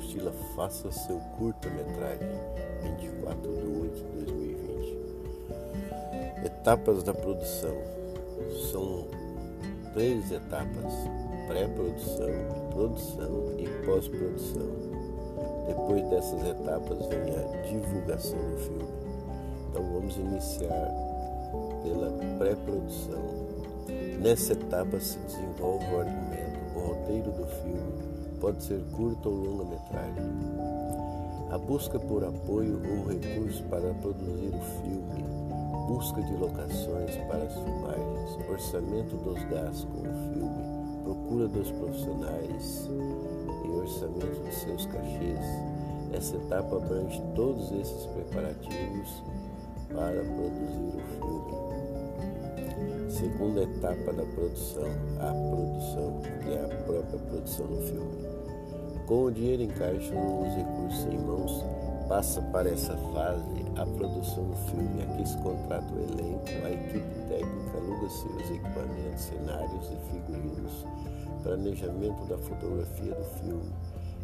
apostila Faça seu curta-metragem, 24 de 8 de 2020. Etapas da produção. São três etapas: pré-produção, produção e pós-produção. Depois dessas etapas vem a divulgação do filme. Então vamos iniciar pela pré-produção. Nessa etapa se desenvolve o argumento, o roteiro do filme, pode ser curta ou longa-metragem. A busca por apoio ou recurso para produzir o filme, busca de locações para as filmagens, orçamento dos gastos com o filme, procura dos profissionais e orçamento de seus cachês. Essa etapa abrange todos esses preparativos para produzir o filme. Segunda etapa da produção, a produção, que é a própria produção do filme. Com o dinheiro em caixa ou os recursos em mãos, passa para essa fase a produção do filme. Aqui se contrata o elenco, a equipe técnica, aluga-se os equipamentos, cenários e figurinos, planejamento da fotografia do filme,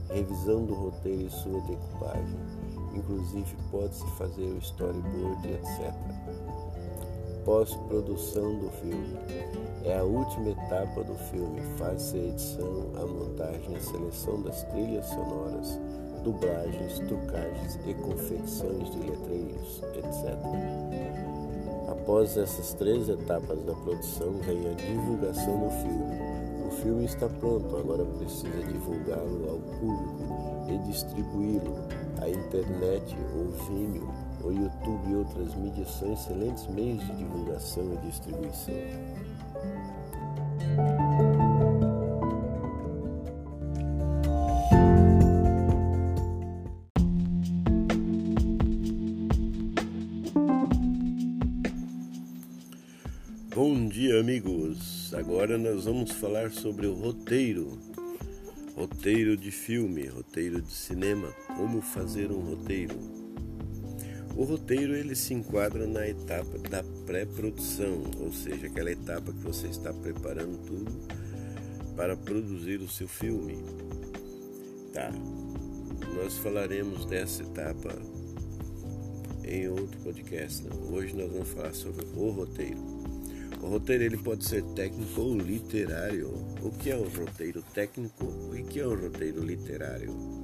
revisão do roteiro e sua decupagem. Inclusive pode-se fazer o storyboard, etc pós-produção do filme. É a última etapa do filme, faz-se a edição, a montagem, a seleção das trilhas sonoras, dublagens, trucagens e confecções de letreiros, etc. Após essas três etapas da produção, vem a divulgação do filme. O filme está pronto, agora precisa divulgá-lo ao público e distribuí-lo. A internet ou Vimeo o YouTube e outras mídias são excelentes meios de divulgação e distribuição. Bom dia, amigos! Agora nós vamos falar sobre o roteiro. Roteiro de filme, roteiro de cinema, como fazer um roteiro. O roteiro ele se enquadra na etapa da pré-produção, ou seja, aquela etapa que você está preparando tudo para produzir o seu filme. Tá. Nós falaremos dessa etapa em outro podcast. Hoje nós vamos falar sobre o roteiro. O roteiro ele pode ser técnico ou literário. O que é um roteiro técnico e o que é um roteiro literário?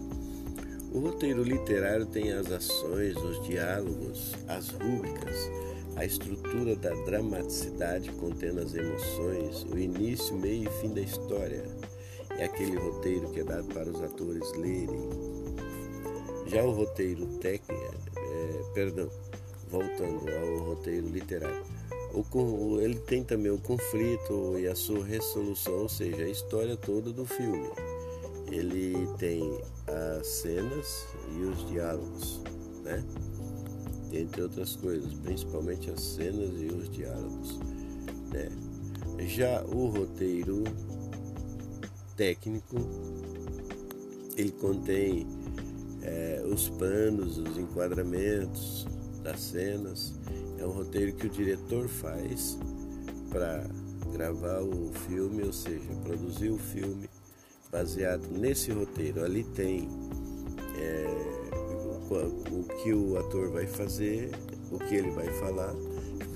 O roteiro literário tem as ações, os diálogos, as rúbricas, a estrutura da dramaticidade contendo as emoções, o início, meio e fim da história. É aquele roteiro que é dado para os atores lerem. Já o roteiro técnico, é, perdão, voltando ao roteiro literário, o, ele tem também o conflito e a sua resolução, ou seja, a história toda do filme. Ele tem as cenas e os diálogos, né? Entre outras coisas, principalmente as cenas e os diálogos, né? Já o roteiro técnico, ele contém é, os planos, os enquadramentos das cenas. É um roteiro que o diretor faz para gravar o filme, ou seja, produzir o filme baseado nesse roteiro. Ali tem é, o, o que o ator vai fazer, o que ele vai falar,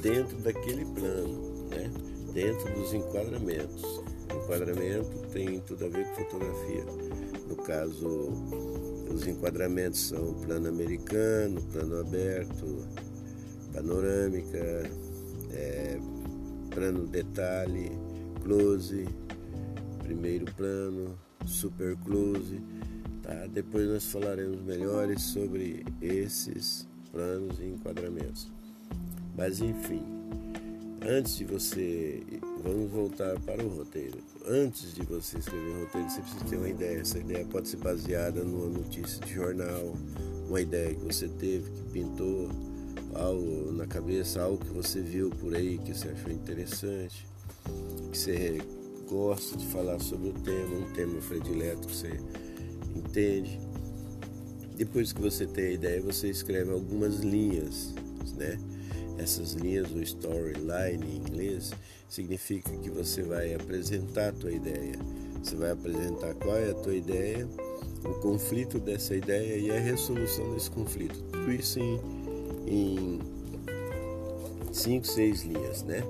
dentro daquele plano, né? dentro dos enquadramentos. Enquadramento tem tudo a ver com fotografia. No caso, os enquadramentos são plano americano, plano aberto, panorâmica, é, plano detalhe, close, primeiro plano, super close, tá? Depois nós falaremos melhores sobre esses planos e enquadramentos. Mas enfim, antes de você, vamos voltar para o roteiro. Antes de você escrever o roteiro, você precisa ter uma ideia. Essa ideia pode ser baseada numa notícia de jornal, uma ideia que você teve, que pintou algo na cabeça, algo que você viu por aí que você achou interessante, que você gosta de falar sobre o tema, um tema predileto que você entende. Depois que você tem a ideia, você escreve algumas linhas, né? Essas linhas, o storyline em inglês, significa que você vai apresentar a tua ideia. Você vai apresentar qual é a tua ideia o conflito dessa ideia e a resolução desse conflito. Tudo isso em, em cinco, seis linhas, né?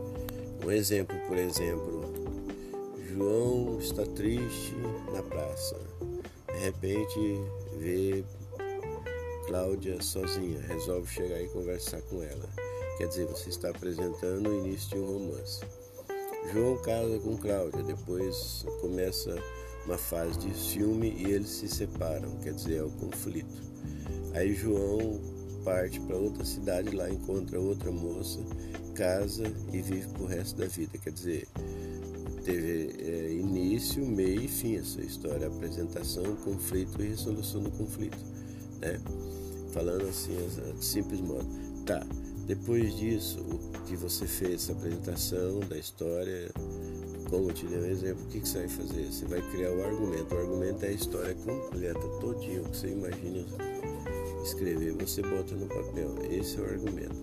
Um exemplo, por exemplo, João está triste na praça. De repente vê Cláudia sozinha, resolve chegar e conversar com ela. Quer dizer, você está apresentando o início de um romance. João casa com Cláudia, depois começa uma fase de ciúme e eles se separam, quer dizer, é o conflito. Aí João parte para outra cidade, lá encontra outra moça, casa e vive pro resto da vida. Quer dizer, teve é, início, meio e fim essa história, apresentação, conflito e resolução do conflito, né? Falando assim, de simples modo. Tá, depois disso, o que você fez, essa apresentação da história, como eu te dei um exemplo, o que, que você vai fazer? Você vai criar o argumento. O argumento é a história completa, todinho, que você imagina escrever, você bota no papel. Esse é o argumento.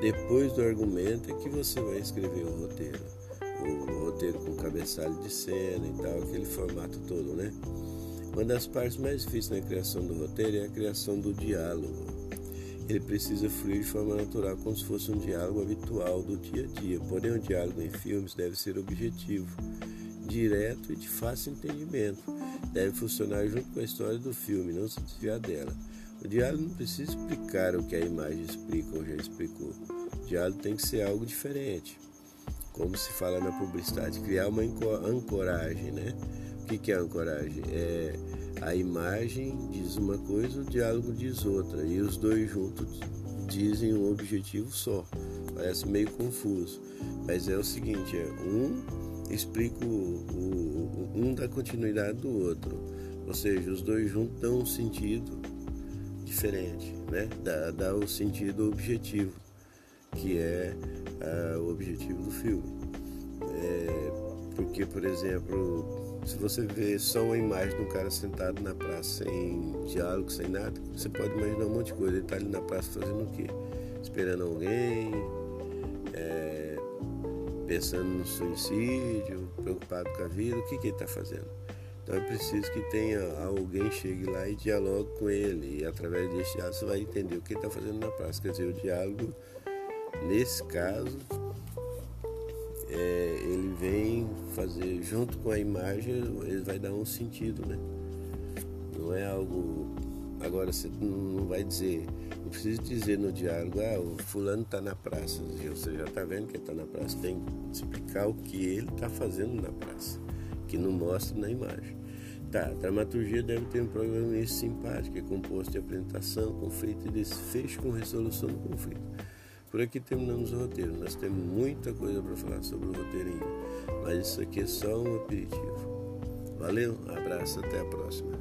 Depois do argumento é que você vai escrever o roteiro. O roteiro com cabeçalho de cena e tal, aquele formato todo, né? Uma das partes mais difíceis na criação do roteiro é a criação do diálogo. Ele precisa fluir de forma natural, como se fosse um diálogo habitual do dia a dia. Porém, o diálogo em filmes deve ser objetivo, direto e de fácil entendimento. Deve funcionar junto com a história do filme, não se desviar dela. O diálogo não precisa explicar o que a imagem explica ou já explicou. O diálogo tem que ser algo diferente. Como se fala na publicidade, criar uma ancoragem, né? O que é ancoragem? É a imagem diz uma coisa, o diálogo diz outra, e os dois juntos dizem um objetivo só. Parece meio confuso, mas é o seguinte: é um explica o, o, um da continuidade do outro, ou seja, os dois juntos dão um sentido diferente, né? Dá, dá o sentido objetivo, que é uh, o objetivo do filme. É, porque, por exemplo, se você vê só uma imagem de um cara sentado na praça sem diálogo, sem nada, você pode imaginar um monte de coisa. Ele está ali na praça fazendo o quê? Esperando alguém, é, pensando no suicídio, preocupado com a vida. O que, que ele está fazendo? Então é preciso que tenha alguém chegue lá e dialogue com ele. E através desse diálogo você vai entender o que ele está fazendo na praça. Quer dizer, o diálogo, nesse caso, é, ele vem fazer junto com a imagem, ele vai dar um sentido, né? Não é algo. Agora você não vai dizer, não precisa dizer no diálogo, ah, o fulano está na praça. Você já está vendo que ele está na praça. Tem que explicar o que ele está fazendo na praça, que não mostra na imagem. Tá, a dramaturgia deve ter um programa simpático, é composto de apresentação, conflito e desfecho com resolução do conflito. Por aqui terminamos o roteiro. Nós temos muita coisa para falar sobre o roteiro ainda, mas isso aqui é só um aperitivo. Valeu, abraço, até a próxima.